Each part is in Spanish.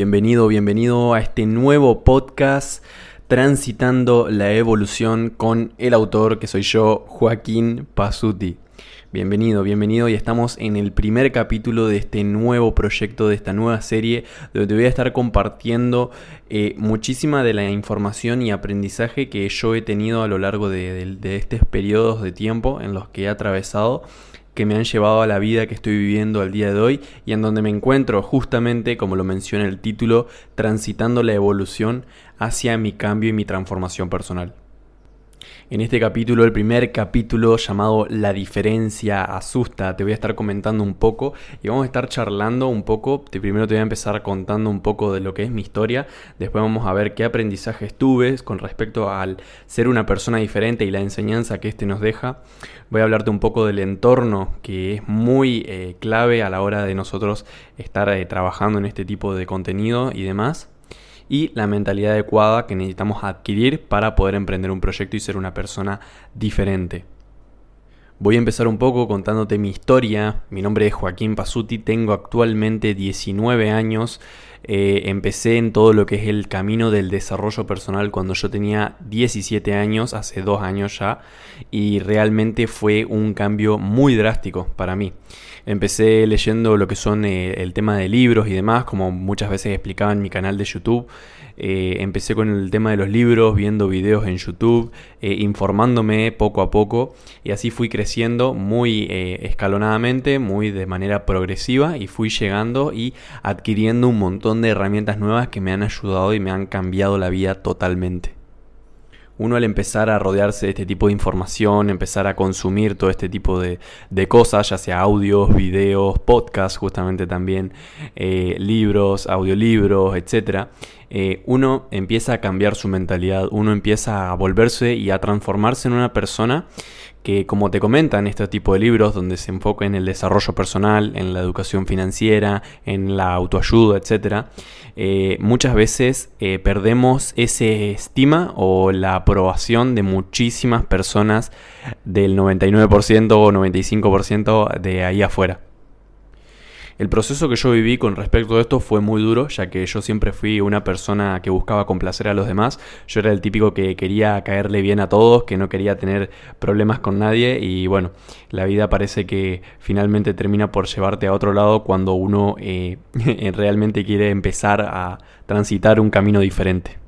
Bienvenido, bienvenido a este nuevo podcast Transitando la Evolución con el autor que soy yo, Joaquín Pasuti. Bienvenido, bienvenido y estamos en el primer capítulo de este nuevo proyecto, de esta nueva serie, donde voy a estar compartiendo eh, muchísima de la información y aprendizaje que yo he tenido a lo largo de, de estos periodos de tiempo en los que he atravesado que me han llevado a la vida que estoy viviendo al día de hoy y en donde me encuentro justamente, como lo menciona el título, transitando la evolución hacia mi cambio y mi transformación personal. En este capítulo, el primer capítulo llamado La diferencia asusta, te voy a estar comentando un poco y vamos a estar charlando un poco. Primero te voy a empezar contando un poco de lo que es mi historia, después vamos a ver qué aprendizajes tuve con respecto al ser una persona diferente y la enseñanza que este nos deja. Voy a hablarte un poco del entorno que es muy eh, clave a la hora de nosotros estar eh, trabajando en este tipo de contenido y demás y la mentalidad adecuada que necesitamos adquirir para poder emprender un proyecto y ser una persona diferente. Voy a empezar un poco contándote mi historia. Mi nombre es Joaquín Pasuti, tengo actualmente 19 años. Eh, empecé en todo lo que es el camino del desarrollo personal cuando yo tenía 17 años, hace dos años ya, y realmente fue un cambio muy drástico para mí. Empecé leyendo lo que son eh, el tema de libros y demás, como muchas veces explicaba en mi canal de YouTube. Eh, empecé con el tema de los libros, viendo videos en YouTube, informándome poco a poco y así fui creciendo muy escalonadamente, muy de manera progresiva y fui llegando y adquiriendo un montón de herramientas nuevas que me han ayudado y me han cambiado la vida totalmente uno al empezar a rodearse de este tipo de información, empezar a consumir todo este tipo de, cosas, ya sea audios, videos, podcasts, justamente también, eh, libros, audiolibros, etc., eh, uno empieza a cambiar su mentalidad, uno empieza a volverse y a transformarse en una persona que como te comentan este tipo de libros donde se enfoca en el desarrollo personal, en la educación financiera, en la autoayuda, etc., eh, muchas veces eh, perdemos ese estima o la aprobación de muchísimas personas del 99% o 95% de ahí afuera. El proceso que yo viví con respecto a esto fue muy duro, ya que yo siempre fui una persona que buscaba complacer a los demás. Yo era el típico que quería caerle bien a todos, que no quería tener problemas con nadie y bueno, la vida parece que finalmente termina por llevarte a otro lado cuando uno eh, realmente quiere empezar a transitar un camino diferente.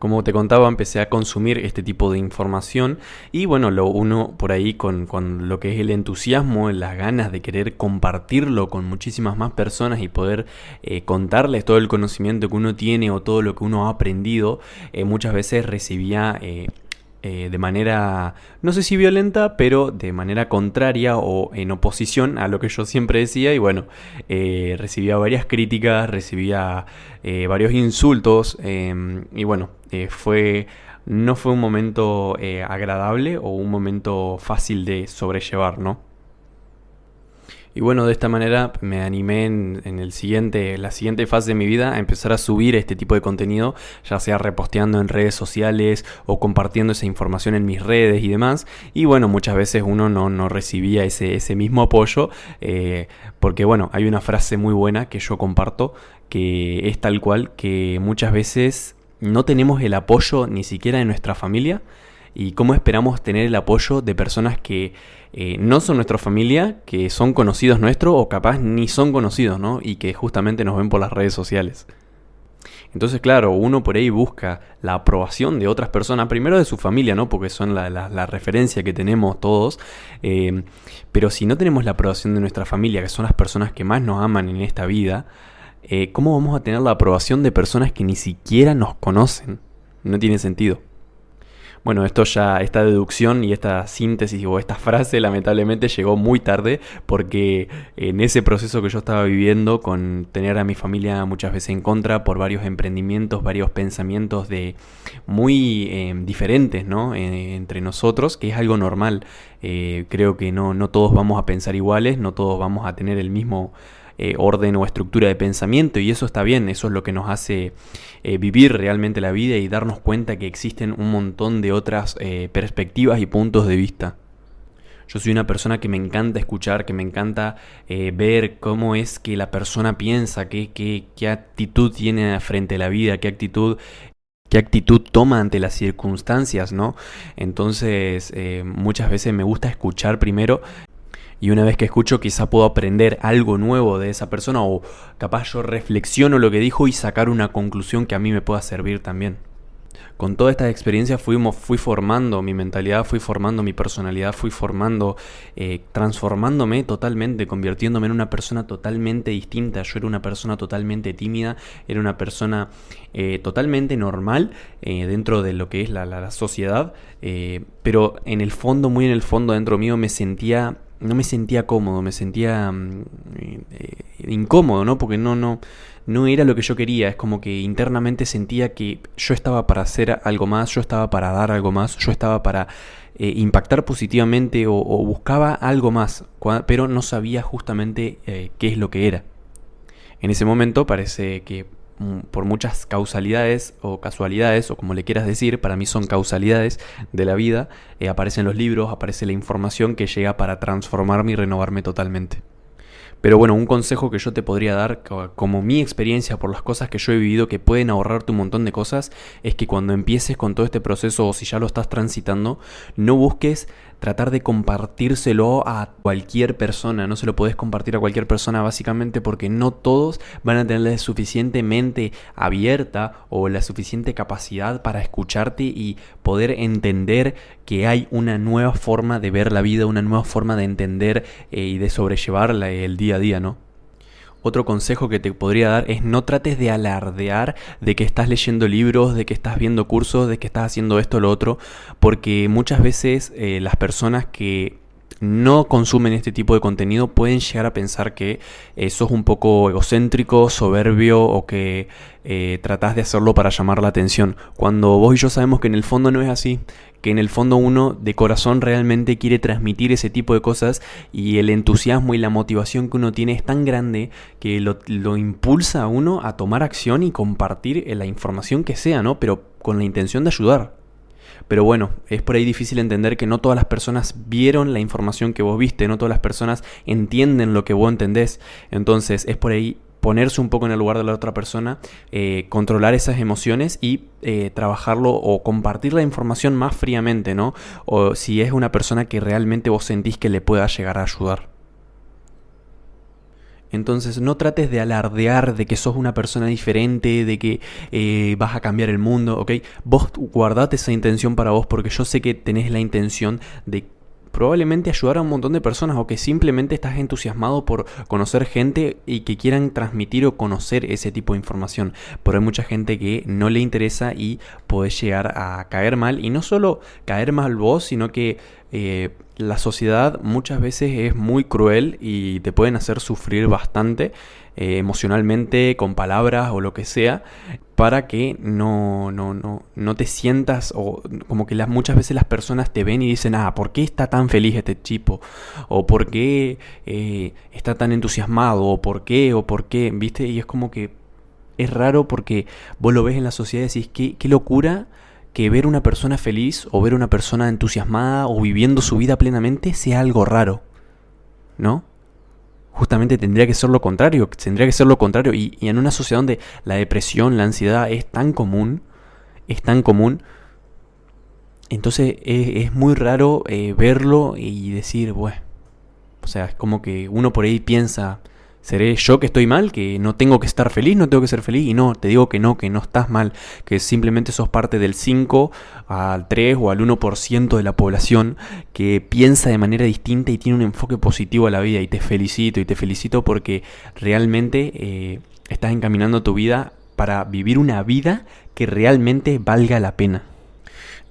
Como te contaba, empecé a consumir este tipo de información y bueno, lo uno por ahí con, lo que es el entusiasmo, las ganas de querer compartirlo con muchísimas más personas y poder eh, contarles todo el conocimiento que uno tiene o todo lo que uno ha aprendido, eh, muchas veces recibía... Eh, de manera, no sé si violenta, pero de manera contraria o en oposición a lo que yo siempre decía. Y bueno, recibía varias críticas, recibía varios insultos. Em, y bueno, eh, fue, no fue un momento eh, agradable o un momento fácil de sobrellevar, ¿no? Y bueno, de esta manera me animé en, el siguiente, la siguiente fase de mi vida a empezar a subir este tipo de contenido, ya sea reposteando en redes sociales o compartiendo esa información en mis redes y demás. Y bueno, muchas veces uno no, recibía ese, ese, mismo apoyo, eh, porque bueno, hay una frase muy buena que yo comparto, que es tal cual, que muchas veces no tenemos el apoyo ni siquiera de nuestra familia y cómo esperamos tener el apoyo de personas que eh, no son nuestra familia, que son conocidos nuestros o capaz ni son conocidos, ¿no? Y que justamente nos ven por las redes sociales. Entonces, claro, uno por ahí busca la aprobación de otras personas, primero de su familia, ¿no? Porque son la, referencia que tenemos todos. Eh, pero si no tenemos la aprobación de nuestra familia, que son las personas que más nos aman en esta vida, eh, ¿cómo vamos a tener la aprobación de personas que ni siquiera nos conocen? No tiene sentido. Bueno, esto ya, esta deducción y esta síntesis o esta frase lamentablemente llegó muy tarde porque en ese proceso que yo estaba viviendo con tener a mi familia muchas veces en contra por varios emprendimientos, varios pensamientos de muy eh, diferentes ¿no? Eh, entre nosotros, que es algo normal. creo que no, no todos vamos a pensar iguales, no todos vamos a tener el mismo eh, orden o estructura de pensamiento y eso está bien, eso es lo que nos hace eh, vivir realmente la vida y darnos cuenta que existen un montón de otras eh, perspectivas y puntos de vista. Yo soy una persona que me encanta escuchar, que me encanta ver cómo es que la persona piensa, qué, qué, qué actitud tiene frente a la vida, qué actitud qué actitud toma ante las circunstancias, ¿no? Entonces, muchas veces me gusta escuchar primero y una vez que escucho quizá puedo aprender algo nuevo de esa persona o capaz yo reflexiono lo que dijo y sacar una conclusión que a mí me pueda servir también con todas estas experiencias fuimos, fui formando mi mentalidad, fui formando mi personalidad, fui formando, eh, transformándome totalmente, convirtiéndome en una persona totalmente distinta. Yo era una persona totalmente tímida, era una persona eh, totalmente normal eh, dentro de lo que es la, la sociedad, pero en el fondo, muy en el fondo dentro mío me sentía no me sentía cómodo, me sentía mm, eh, incómodo, ¿no? Porque no, no, no era lo que yo quería. Es como que internamente sentía que yo estaba para hacer algo más, yo estaba para dar algo más, yo estaba para eh, impactar positivamente o, buscaba algo más, pero no sabía justamente eh, qué es lo que era. En ese momento parece que por muchas causalidades o casualidades, o como le quieras decir, para mí son causalidades de la vida, eh, aparecen los libros, aparece la información que llega para transformarme y renovarme totalmente. Pero bueno, un consejo que yo te podría dar, como mi experiencia por las cosas que yo he vivido que pueden ahorrarte un montón de cosas, es que cuando empieces con todo este proceso o si ya lo estás transitando, no busques tratar de compartírselo a cualquier persona. No se lo puedes compartir a cualquier persona básicamente porque no todos van a tener la suficiente mente abierta o la suficiente capacidad para escucharte y poder entender que hay una nueva forma de ver la vida, una nueva forma de entender eh, y de sobrellevar el día a día, ¿no? Otro consejo que te podría dar es no trates de alardear de que estás leyendo libros, de que estás viendo cursos, de que estás haciendo esto o lo otro, porque muchas veces eh, las personas que no consumen este tipo de contenido pueden llegar a pensar que eh, sos un poco egocéntrico, soberbio o que eh, tratás de hacerlo para llamar la atención. Cuando vos y yo sabemos que en el fondo no es así, que en el fondo uno de corazón realmente quiere transmitir ese tipo de cosas y el entusiasmo y la motivación que uno tiene es tan grande que lo, lo impulsa a uno a tomar acción y compartir la información que sea, ¿no? Pero con la intención de ayudar. Pero bueno, es por ahí difícil entender que no todas las personas vieron la información que vos viste, no todas las personas entienden lo que vos entendés. Entonces es por ahí ponerse un poco en el lugar de la otra persona, eh, controlar esas emociones y eh, trabajarlo o compartir la información más fríamente, ¿no? O si es una persona que realmente vos sentís que le pueda llegar a ayudar. Entonces no trates de alardear de que sos una persona diferente, de que eh, vas a cambiar el mundo, ¿ok? Vos guardate esa intención para vos porque yo sé que tenés la intención de probablemente ayudar a un montón de personas o que simplemente estás entusiasmado por conocer gente y que quieran transmitir o conocer ese tipo de información. Pero hay mucha gente que no le interesa y puede llegar a caer mal y no solo caer mal vos, sino que eh, la sociedad muchas veces es muy cruel y te pueden hacer sufrir bastante eh, emocionalmente, con palabras o lo que sea, para que no, no, no, no te sientas o como que las, muchas veces las personas te ven y dicen, ah, ¿por qué está tan feliz este chico? O ¿por qué eh, está tan entusiasmado? O ¿por qué? O ¿por qué? ¿Viste? Y es como que es raro porque vos lo ves en la sociedad y decís, qué, qué locura que ver una persona feliz o ver una persona entusiasmada o viviendo su vida plenamente sea algo raro. ¿No? Justamente tendría que ser lo contrario, tendría que ser lo contrario. Y, en una sociedad donde la depresión, la ansiedad es tan común, es tan común, entonces es, muy raro eh, verlo y decir, bueno, o sea, es como que uno por ahí piensa, ¿Seré yo que estoy mal? ¿Que no tengo que estar feliz? ¿No tengo que ser feliz? Y no, te digo que no, que no estás mal, que simplemente sos parte del 5 al 3 o al 1% de la población que piensa de manera distinta y tiene un enfoque positivo a la vida. Y te felicito, y te felicito porque realmente eh, estás encaminando tu vida para vivir una vida que realmente valga la pena.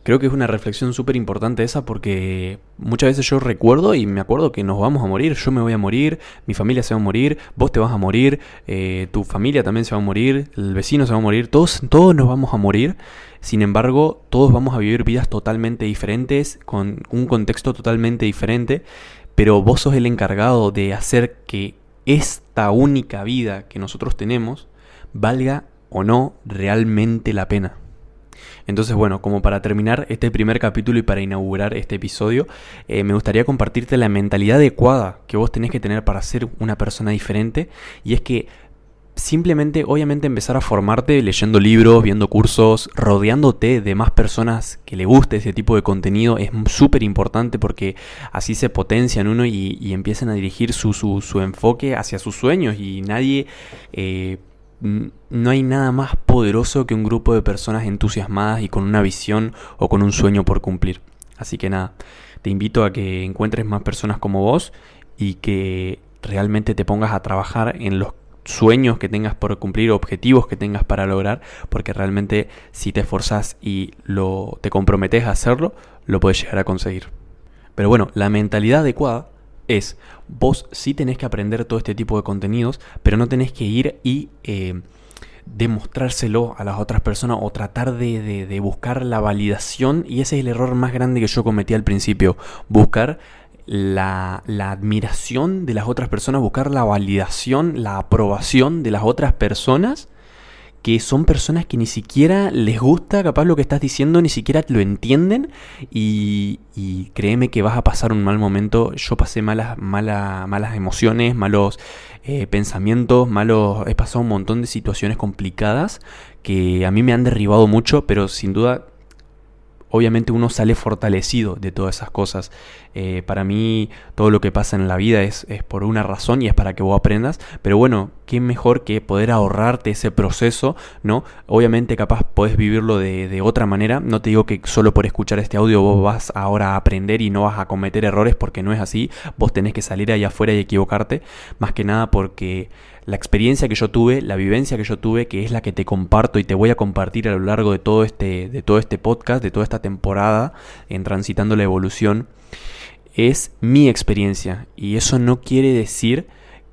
Creo que es una reflexión súper importante esa porque muchas veces yo recuerdo y me acuerdo que nos vamos a morir, yo me voy a morir, mi familia se va a morir, vos te vas a morir, eh, tu familia también se va a morir, el vecino se va a morir, todos, todos nos vamos a morir. Sin embargo, todos vamos a vivir vidas totalmente diferentes, con un contexto totalmente diferente, pero vos sos el encargado de hacer que esta única vida que nosotros tenemos valga o no realmente la pena. Entonces, bueno, como para terminar este primer capítulo y para inaugurar este episodio, eh, me gustaría compartirte la mentalidad adecuada que vos tenés que tener para ser una persona diferente. Y es que simplemente, obviamente, empezar a formarte leyendo libros, viendo cursos, rodeándote de más personas que le guste ese tipo de contenido es súper importante porque así se potencian uno y, empiezan a dirigir su, su, enfoque hacia sus sueños y nadie... Eh, no hay nada más poderoso que un grupo de personas entusiasmadas y con una visión o con un sueño por cumplir. Así que nada, te invito a que encuentres más personas como vos y que realmente te pongas a trabajar en los sueños que tengas por cumplir, objetivos que tengas para lograr, porque realmente si te esforzas y lo, te comprometes a hacerlo, lo puedes llegar a conseguir. Pero bueno, la mentalidad adecuada es, vos sí tenés que aprender todo este tipo de contenidos, pero no tenés que ir y eh, demostrárselo a las otras personas o tratar de, de buscar la validación, y ese es el error más grande que yo cometí al principio, buscar la, admiración de las otras personas, buscar la validación, la aprobación de las otras personas, que son personas que ni siquiera les gusta capaz lo que estás diciendo, ni siquiera lo entienden y, créeme que vas a pasar un mal momento. Yo pasé malas, malas emociones, malos eh, pensamientos, malos... He pasado un montón de situaciones complicadas que a mí me han derribado mucho, pero sin duda obviamente uno sale fortalecido de todas esas cosas. Eh, para mí todo lo que pasa en la vida es, es, por una razón y es para que vos aprendas. Pero bueno, qué mejor que poder ahorrarte ese proceso, ¿no? Obviamente capaz podés vivirlo de, de, otra manera. No te digo que solo por escuchar este audio vos vas ahora a aprender y no vas a cometer errores porque no es así. Vos tenés que salir ahí afuera y equivocarte. Más que nada porque la experiencia que yo tuve, la vivencia que yo tuve, que es la que te comparto y te voy a compartir a lo largo de todo este, de todo este podcast, de toda esta temporada en Transitando la Evolución, es mi experiencia. Y eso no quiere decir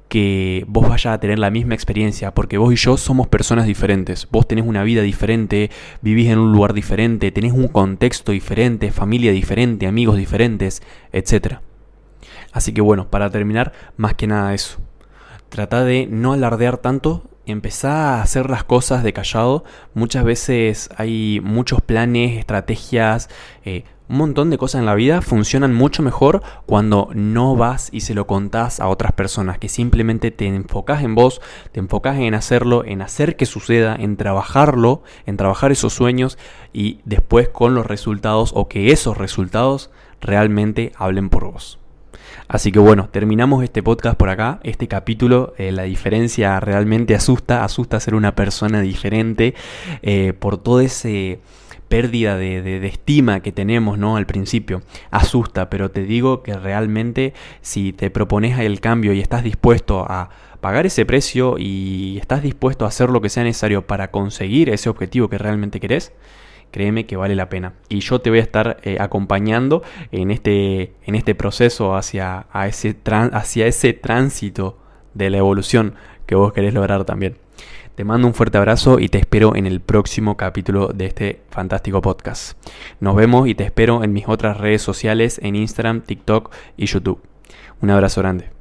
que vos vayas a tener la misma experiencia, porque vos y yo somos personas diferentes. Vos tenés una vida diferente, vivís en un lugar diferente, tenés un contexto diferente, familia diferente, amigos diferentes, etc. Así que bueno, para terminar, más que nada eso. Trata de no alardear tanto, empezá a hacer las cosas de callado. Muchas veces hay muchos planes, estrategias, eh, un montón de cosas en la vida funcionan mucho mejor cuando no vas y se lo contás a otras personas, que simplemente te enfocas en vos, te enfocas en hacerlo, en hacer que suceda, en trabajarlo, en trabajar esos sueños y después con los resultados o que esos resultados realmente hablen por vos. Así que bueno, terminamos este podcast por acá, este capítulo, eh, la diferencia realmente asusta, asusta ser una persona diferente eh, por todo ese pérdida de, estima que tenemos ¿no? al principio. Asusta, pero te digo que realmente si te propones el cambio y estás dispuesto a pagar ese precio y estás dispuesto a hacer lo que sea necesario para conseguir ese objetivo que realmente querés, créeme que vale la pena. Y yo te voy a estar eh, acompañando en este, en este proceso hacia, ese hacia ese tránsito de la evolución que vos querés lograr también. Te mando un fuerte abrazo y te espero en el próximo capítulo de este fantástico podcast. Nos vemos y te espero en mis otras redes sociales en Instagram, TikTok y YouTube. Un abrazo grande.